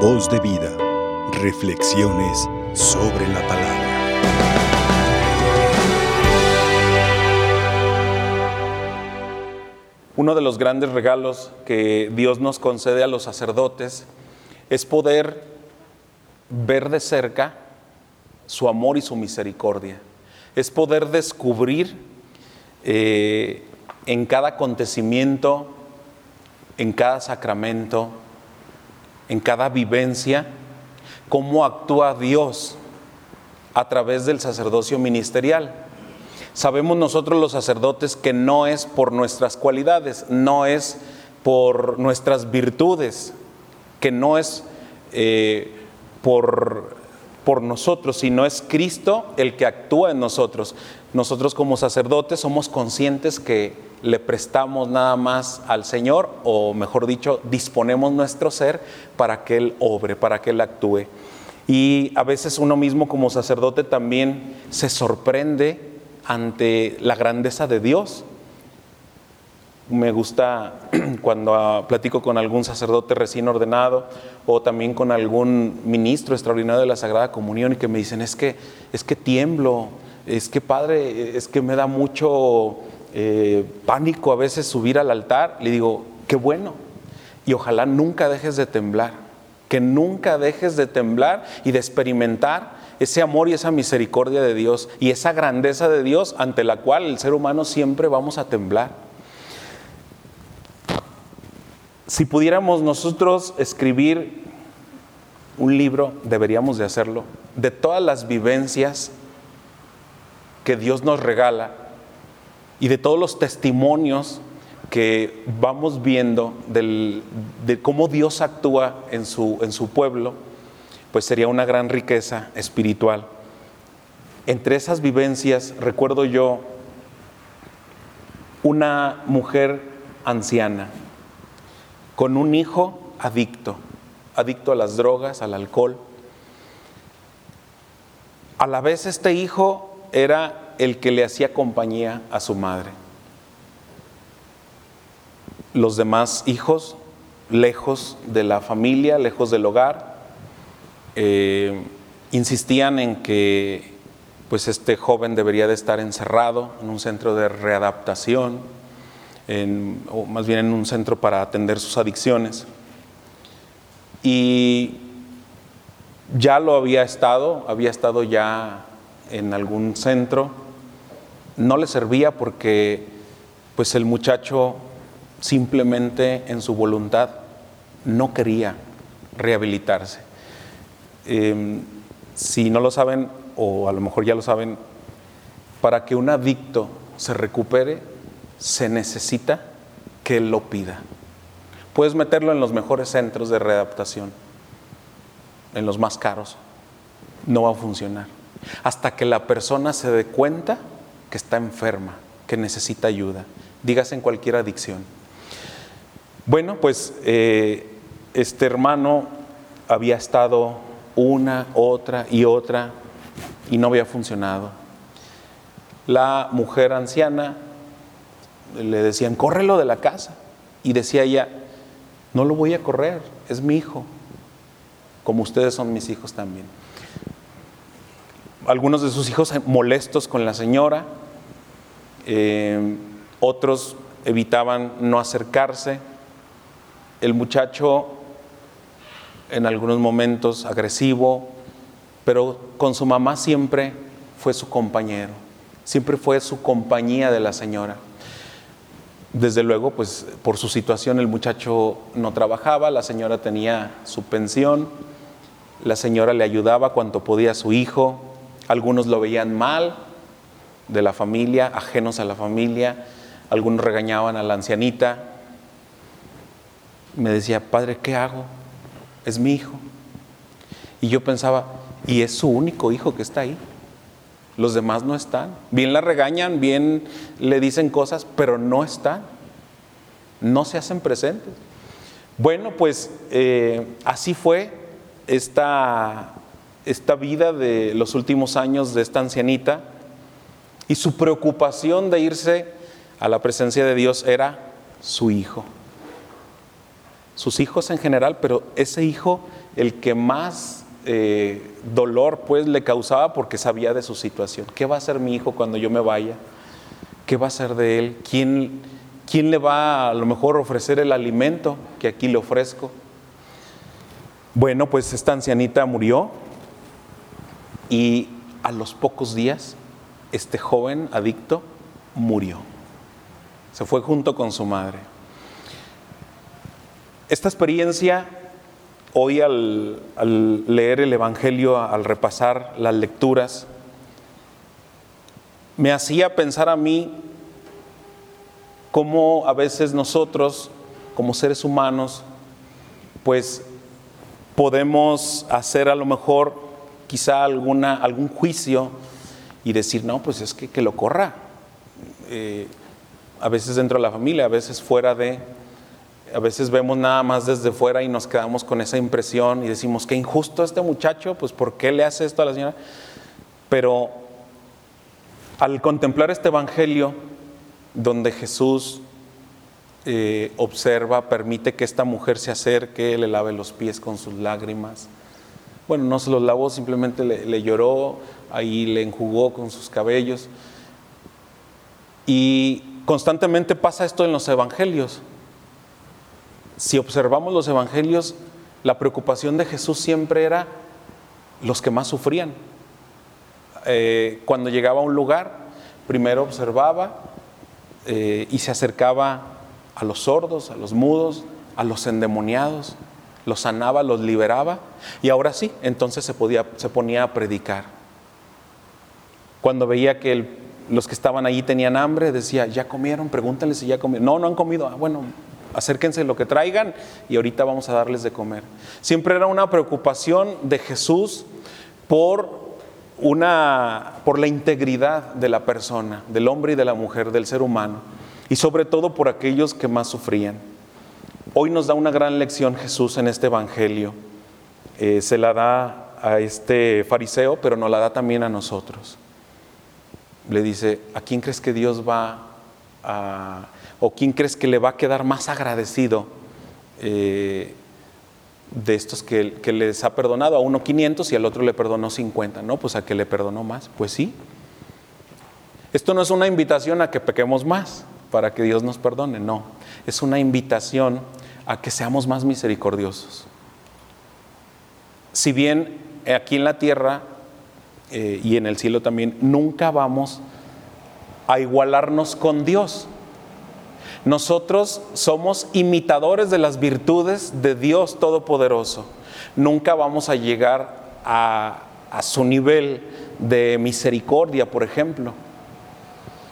Voz de vida. Reflexiones sobre la palabra. Uno de los grandes regalos que Dios nos concede a los sacerdotes es poder ver de cerca su amor y su misericordia. Es poder descubrir eh, en cada acontecimiento, en cada sacramento, en cada vivencia, cómo actúa Dios a través del sacerdocio ministerial. Sabemos nosotros los sacerdotes que no es por nuestras cualidades, no es por nuestras virtudes, que no es eh, por, por nosotros, sino es Cristo el que actúa en nosotros. Nosotros como sacerdotes somos conscientes que le prestamos nada más al Señor, o mejor dicho, disponemos nuestro ser para que Él obre, para que Él actúe. Y a veces uno mismo como sacerdote también se sorprende ante la grandeza de Dios. Me gusta cuando ah, platico con algún sacerdote recién ordenado o también con algún ministro extraordinario de la Sagrada Comunión y que me dicen, es que, es que tiemblo, es que Padre, es que me da mucho eh, pánico a veces subir al altar. Le digo, qué bueno. Y ojalá nunca dejes de temblar, que nunca dejes de temblar y de experimentar ese amor y esa misericordia de Dios y esa grandeza de Dios ante la cual el ser humano siempre vamos a temblar. Si pudiéramos nosotros escribir un libro, deberíamos de hacerlo, de todas las vivencias que Dios nos regala y de todos los testimonios que vamos viendo de cómo Dios actúa en su, en su pueblo, pues sería una gran riqueza espiritual. Entre esas vivencias recuerdo yo una mujer anciana con un hijo adicto, adicto a las drogas, al alcohol. A la vez este hijo era el que le hacía compañía a su madre. Los demás hijos, lejos de la familia, lejos del hogar, eh, insistían en que pues este joven debería de estar encerrado en un centro de readaptación, o más bien en un centro para atender sus adicciones. Y ya lo había estado, había estado ya en algún centro, no le servía porque pues el muchacho simplemente en su voluntad no quería rehabilitarse. Em, si no lo saben, o a lo mejor ya lo saben, para que un adicto se recupere, se necesita que él lo pida. Puedes meterlo en los mejores centros de readaptación, en los más caros. No va a funcionar. Hasta que la persona se dé cuenta que está enferma, que necesita ayuda. Dígase en cualquier adicción. Bueno, pues eh, este hermano había estado una, otra y otra, y no había funcionado. La mujer anciana le decían, córrelo de la casa. Y decía ella, no lo voy a correr, es mi hijo, como ustedes son mis hijos también. Algunos de sus hijos molestos con la señora, eh, otros evitaban no acercarse. El muchacho en algunos momentos agresivo, pero con su mamá siempre fue su compañero, siempre fue su compañía de la señora. Desde luego, pues por su situación el muchacho no trabajaba, la señora tenía su pensión, la señora le ayudaba cuanto podía a su hijo, algunos lo veían mal de la familia, ajenos a la familia, algunos regañaban a la ancianita. Me decía, padre, ¿qué hago? es mi hijo. Y yo pensaba, y es su único hijo que está ahí. Los demás no están. Bien la regañan, bien le dicen cosas, pero no están. No se hacen presentes. Bueno, pues eh, así fue esta, esta vida de los últimos años de esta ancianita. Y su preocupación de irse a la presencia de Dios era su hijo. sus hijos en general, pero ese hijo el que más eh, dolor pues le causaba porque sabía de su situación. ¿Qué va a hacer mi hijo cuando yo me vaya? ¿Qué va a hacer de él? ¿Quién, quién le va a, a lo mejor ofrecer el alimento que aquí le ofrezco? Bueno, pues esta ancianita murió y a los pocos días este joven adicto murió. Se fue junto con su madre. Esta experiencia, hoy al, leer el Evangelio, al repasar las lecturas, me hacía pensar a mí cómo a veces nosotros, como seres humanos, pues podemos hacer a lo mejor quizá alguna, algún juicio y decir, no, pues es que, que lo corra. Eh, a veces dentro de la familia, a veces fuera de, a veces vemos nada más desde fuera y nos quedamos con esa impresión y decimos, qué injusto este muchacho, pues ¿por qué le hace esto a la señora? Pero al contemplar este Evangelio, donde Jesús eh, observa, permite que esta mujer se acerque, le lave los pies con sus lágrimas. Bueno, no se los lavó, simplemente le, lloró, ahí le enjugó con sus cabellos. Y constantemente pasa esto en los evangelios. Si observamos los evangelios, la preocupación de Jesús siempre era los que más sufrían. Eh, cuando llegaba a un lugar, primero observaba eh, y se acercaba a los sordos, a los mudos, a los endemoniados, los sanaba, los liberaba y ahora sí, entonces se, podía, se ponía a predicar. Cuando veía que los que estaban allí tenían hambre, decía, ¿ya comieron? Pregúntale si ya comieron. No, no han comido. Ah, bueno, acérquense lo que traigan y ahorita vamos a darles de comer. Siempre era una preocupación de Jesús por una por la integridad de la persona, del hombre y de la mujer, del ser humano, y sobre todo por aquellos que más sufrían. Hoy nos da una gran lección Jesús en este Evangelio. Eh, se la da a este fariseo, pero nos la da también a nosotros. Le dice, ¿a quién crees que Dios va a, o quién crees que le va a quedar más agradecido eh, de estos que, que, les ha perdonado? A uno 500 y al otro le perdonó 50, ¿no? Pues a que le perdonó más. Pues sí. Esto no es una invitación a que pequemos más para que Dios nos perdone, no. Es una invitación a que seamos más misericordiosos. Si bien aquí en la tierra eh, y en el cielo también, nunca vamos a igualarnos con Dios. Nosotros somos imitadores de las virtudes de Dios Todopoderoso. Nunca vamos a llegar a su nivel de misericordia, por ejemplo.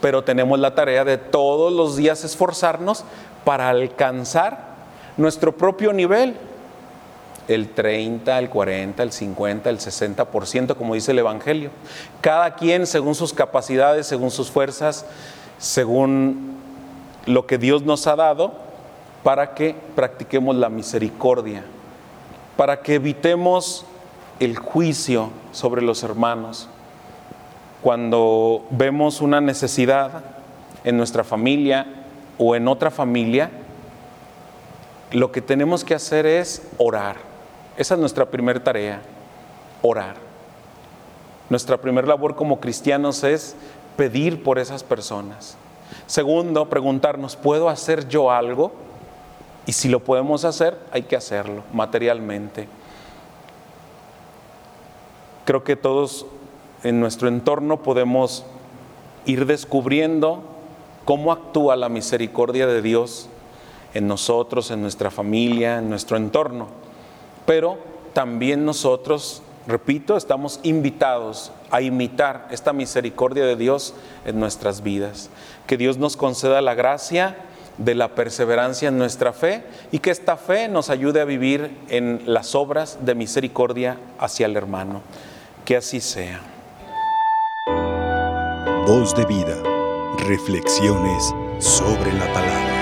Pero tenemos la tarea de todos los días esforzarnos para alcanzar nuestro propio nivel el 30, el 40, el 50, el 60%, como dice el Evangelio. Cada quien según sus capacidades, según sus fuerzas, según lo que Dios nos ha dado, para que practiquemos la misericordia, para que evitemos el juicio sobre los hermanos. Cuando vemos una necesidad en nuestra familia o en otra familia, lo que tenemos que hacer es orar esa es nuestra primera tarea, orar. Nuestra primera labor como cristianos es pedir por esas personas. Segundo, preguntarnos, ¿puedo hacer yo algo? Y si lo podemos hacer, hay que hacerlo materialmente. Creo que todos en nuestro entorno podemos ir descubriendo cómo actúa la misericordia de Dios en nosotros, en nuestra familia, en nuestro entorno pero también nosotros, repito, estamos invitados a imitar esta misericordia de Dios en nuestras vidas. Que Dios nos conceda la gracia de la perseverancia en nuestra fe y que esta fe nos ayude a vivir en las obras de misericordia hacia el hermano. Que así sea. Voz de vida. Reflexiones sobre la palabra.